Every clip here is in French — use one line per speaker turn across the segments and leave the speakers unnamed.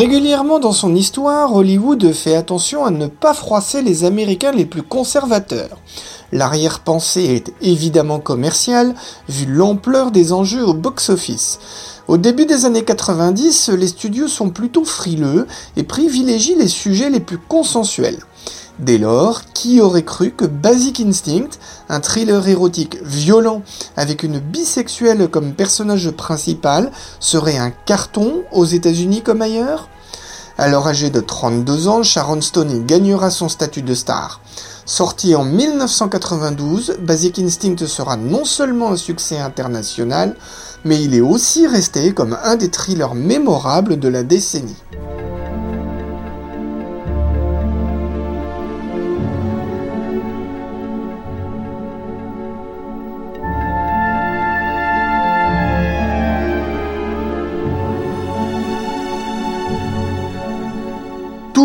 Régulièrement dans son histoire, Hollywood fait attention à ne pas froisser les Américains les plus conservateurs. L'arrière-pensée est évidemment commerciale, vu l'ampleur des enjeux au box-office. Au début des années 90, les studios sont plutôt frileux et privilégient les sujets les plus consensuels. Dès lors, qui aurait cru que Basic Instinct, un thriller érotique violent avec une bisexuelle comme personnage principal, serait un carton aux États-Unis comme ailleurs? Alors âgé de 32 ans, Sharon Stone gagnera son statut de star. Sorti en 1992, Basic Instinct sera non seulement un succès international, mais il est aussi resté comme un des thrillers mémorables de la décennie.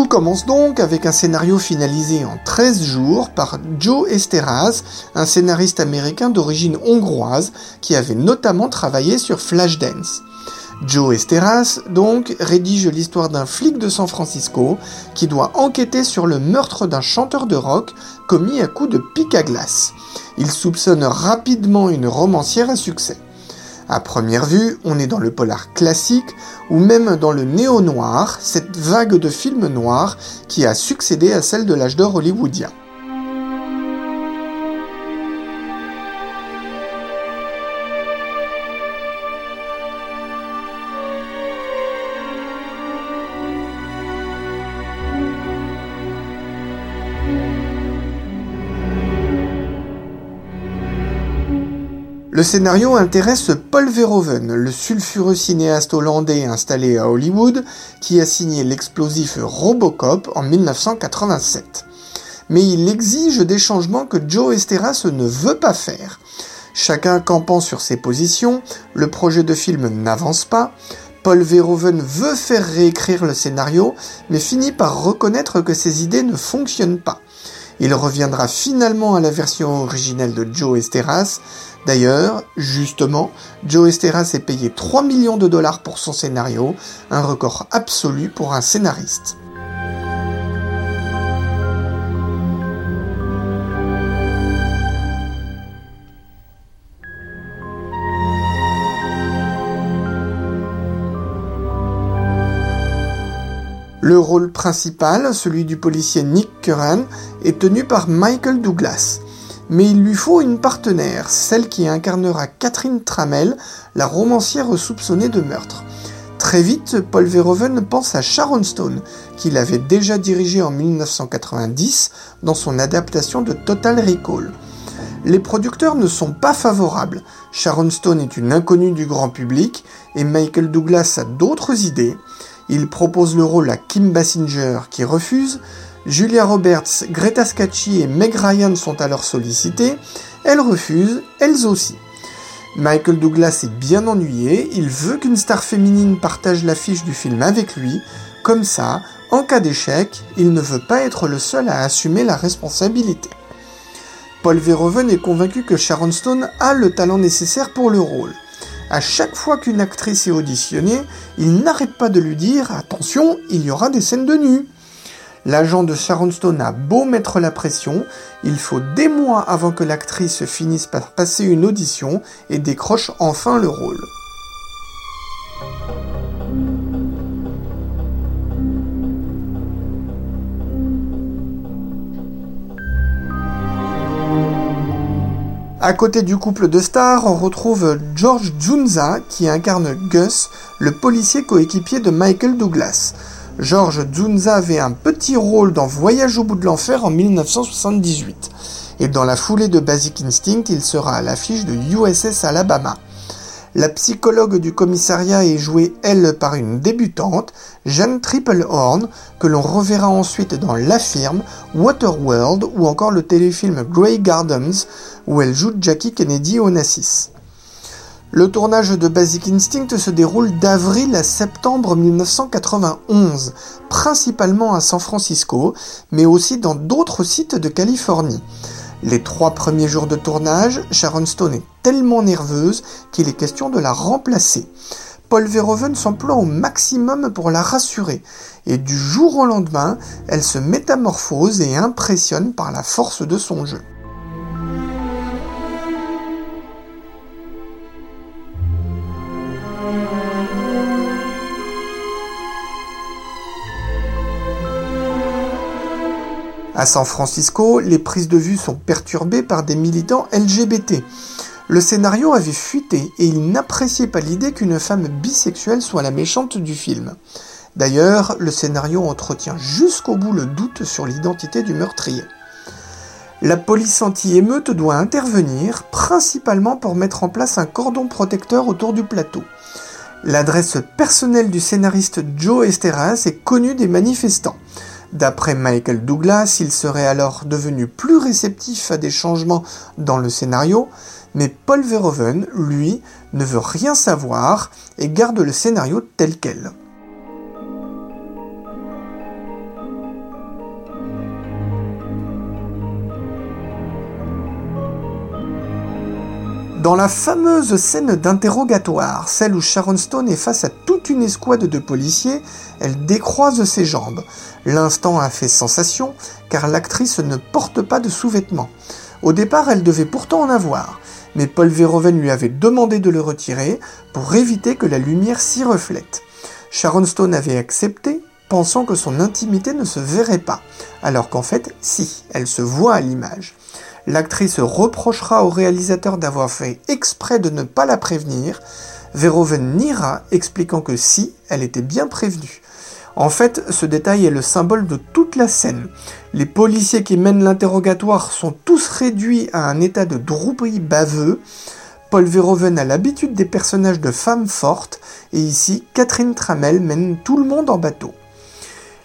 Tout commence donc avec un scénario finalisé en 13 jours par Joe Esteras, un scénariste américain d'origine hongroise qui avait notamment travaillé sur Flashdance. Joe Esteras, donc, rédige l'histoire d'un flic de San Francisco qui doit enquêter sur le meurtre d'un chanteur de rock commis à coups de pic à glace. Il soupçonne rapidement une romancière à succès. À première vue, on est dans le polar classique ou même dans le néo-noir, cette vague de films noirs qui a succédé à celle de l'âge d'or hollywoodien. Le scénario intéresse Paul Verhoeven, le sulfureux cinéaste hollandais installé à Hollywood, qui a signé l'explosif Robocop en 1987. Mais il exige des changements que Joe Esteras ne veut pas faire. Chacun campant sur ses positions, le projet de film n'avance pas. Paul Verhoeven veut faire réécrire le scénario, mais finit par reconnaître que ses idées ne fonctionnent pas. Il reviendra finalement à la version originelle de Joe Esteras, D'ailleurs, justement, Joe Esteras est payé 3 millions de dollars pour son scénario, un record absolu pour un scénariste. Le rôle principal, celui du policier Nick Curran, est tenu par Michael Douglas mais il lui faut une partenaire, celle qui incarnera Catherine Tramel, la romancière soupçonnée de meurtre. Très vite, Paul Verhoeven pense à Sharon Stone, qu'il avait déjà dirigé en 1990 dans son adaptation de Total Recall. Les producteurs ne sont pas favorables. Sharon Stone est une inconnue du grand public et Michael Douglas a d'autres idées. Il propose le rôle à Kim Basinger qui refuse, Julia Roberts, Greta Scacchi et Meg Ryan sont alors sollicitées. Elles refusent, elles aussi. Michael Douglas est bien ennuyé, il veut qu'une star féminine partage l'affiche du film avec lui, comme ça, en cas d'échec, il ne veut pas être le seul à assumer la responsabilité. Paul Verhoeven est convaincu que Sharon Stone a le talent nécessaire pour le rôle. À chaque fois qu'une actrice est auditionnée, il n'arrête pas de lui dire Attention, il y aura des scènes de nu. L'agent de Sharon Stone a beau mettre la pression, il faut des mois avant que l'actrice finisse par passer une audition et décroche enfin le rôle. À côté du couple de stars, on retrouve George Junza qui incarne Gus, le policier coéquipier de Michael Douglas. George Zunza avait un petit rôle dans Voyage au bout de l'enfer en 1978. et dans la foulée de Basic Instinct, il sera à l'affiche de USS Alabama. La psychologue du commissariat est jouée, elle, par une débutante, Jeanne Triplehorn, que l'on reverra ensuite dans La Firme, Waterworld ou encore le téléfilm Grey Gardens, où elle joue Jackie Kennedy Onassis. Le tournage de Basic Instinct se déroule d'avril à septembre 1991, principalement à San Francisco, mais aussi dans d'autres sites de Californie. Les trois premiers jours de tournage, Sharon Stone est tellement nerveuse qu'il est question de la remplacer. Paul Verhoeven s'emploie au maximum pour la rassurer, et du jour au lendemain, elle se métamorphose et impressionne par la force de son jeu. À San Francisco, les prises de vue sont perturbées par des militants LGBT. Le scénario avait fuité et il n'appréciait pas l'idée qu'une femme bisexuelle soit la méchante du film. D'ailleurs, le scénario entretient jusqu'au bout le doute sur l'identité du meurtrier. La police anti-émeute doit intervenir, principalement pour mettre en place un cordon protecteur autour du plateau. L'adresse personnelle du scénariste Joe Esteras est connue des manifestants. D'après Michael Douglas, il serait alors devenu plus réceptif à des changements dans le scénario, mais Paul Verhoeven, lui, ne veut rien savoir et garde le scénario tel quel. Dans la fameuse scène d'interrogatoire, celle où Sharon Stone est face à toute une escouade de policiers, elle décroise ses jambes. L'instant a fait sensation car l'actrice ne porte pas de sous-vêtements. Au départ, elle devait pourtant en avoir, mais Paul Verhoeven lui avait demandé de le retirer pour éviter que la lumière s'y reflète. Sharon Stone avait accepté, pensant que son intimité ne se verrait pas, alors qu'en fait, si, elle se voit à l'image. L'actrice reprochera au réalisateur d'avoir fait exprès de ne pas la prévenir. Verhoeven niera, expliquant que si, elle était bien prévenue. En fait, ce détail est le symbole de toute la scène. Les policiers qui mènent l'interrogatoire sont tous réduits à un état de drouperie baveux. Paul Verhoeven a l'habitude des personnages de femmes fortes, et ici, Catherine Tramel mène tout le monde en bateau.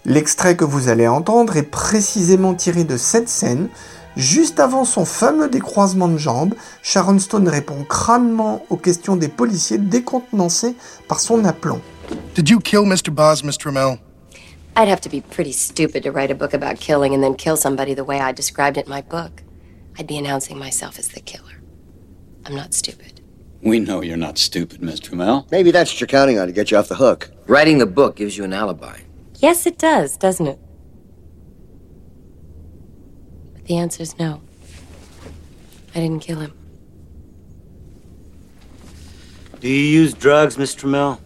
L'extrait que vous allez entendre est précisément tiré de cette scène, Juste avant son fameux décroisement de jambes, Sharon Stone répond crânement aux questions des policiers décontenancés par son aplomb.
Did you kill Mr. Boz, Miss Trammell?
I'd have to be pretty stupid to write a book about killing and then kill somebody the way I described it in my book. I'd be announcing myself as the killer. I'm not stupid.
We know you're not stupid, Miss Trammell.
Maybe that's what you're counting on to get you off the hook.
Writing the book gives you an alibi.
Yes, it does, doesn't it? The answer's no. I didn't kill him.
Do you use drugs, Miss Trammell?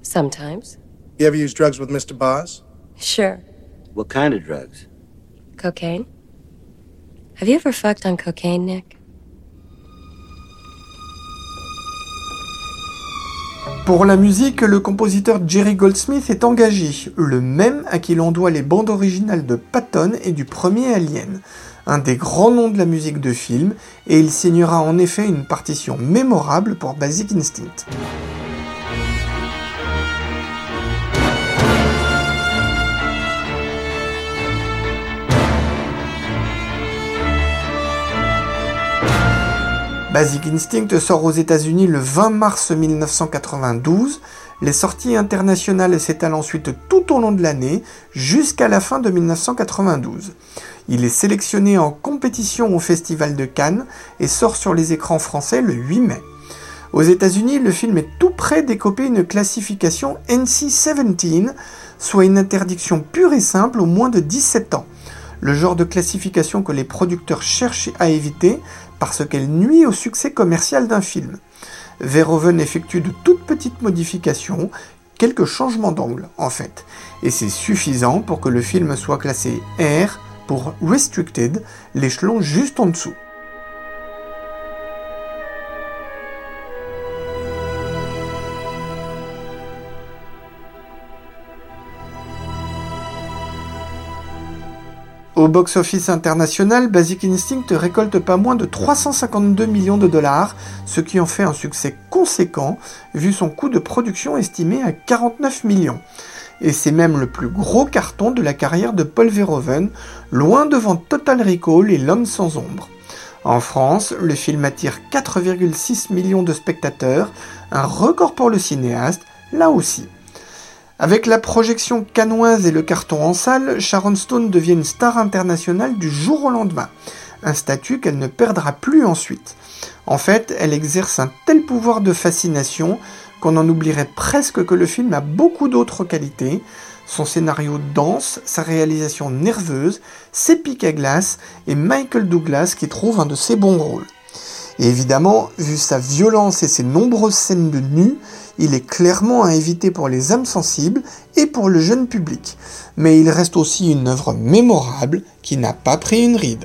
Sometimes.
You ever use drugs with Mr. Boz?
Sure.
What kind of drugs?
Cocaine? Have you ever fucked on cocaine, Nick?
Pour la musique, le compositeur Jerry Goldsmith est engagé, le même à qui l'on doit les bandes originales de Patton et du premier Alien un des grands noms de la musique de film, et il signera en effet une partition mémorable pour Basic Instinct. Basic Instinct sort aux États-Unis le 20 mars 1992. Les sorties internationales s'étalent ensuite tout au long de l'année jusqu'à la fin de 1992. Il est sélectionné en compétition au Festival de Cannes et sort sur les écrans français le 8 mai. Aux États-Unis, le film est tout près d'écoper une classification NC-17, soit une interdiction pure et simple au moins de 17 ans. Le genre de classification que les producteurs cherchent à éviter parce qu'elle nuit au succès commercial d'un film. Verhoeven effectue de toutes petites modifications, quelques changements d'angle en fait, et c'est suffisant pour que le film soit classé R pour Restricted, l'échelon juste en dessous. Au box-office international, Basic Instinct récolte pas moins de 352 millions de dollars, ce qui en fait un succès conséquent, vu son coût de production estimé à 49 millions. Et c'est même le plus gros carton de la carrière de Paul Verhoeven, loin devant Total Recall et L'homme sans ombre. En France, le film attire 4,6 millions de spectateurs, un record pour le cinéaste, là aussi. Avec la projection canoise et le carton en salle, Sharon Stone devient une star internationale du jour au lendemain, un statut qu'elle ne perdra plus ensuite. En fait, elle exerce un tel pouvoir de fascination qu'on en oublierait presque que le film a beaucoup d'autres qualités, son scénario dense, sa réalisation nerveuse, ses pics à glace et Michael Douglas qui trouve un de ses bons rôles. Et évidemment, vu sa violence et ses nombreuses scènes de nu, il est clairement à éviter pour les âmes sensibles et pour le jeune public. Mais il reste aussi une œuvre mémorable qui n'a pas pris une ride.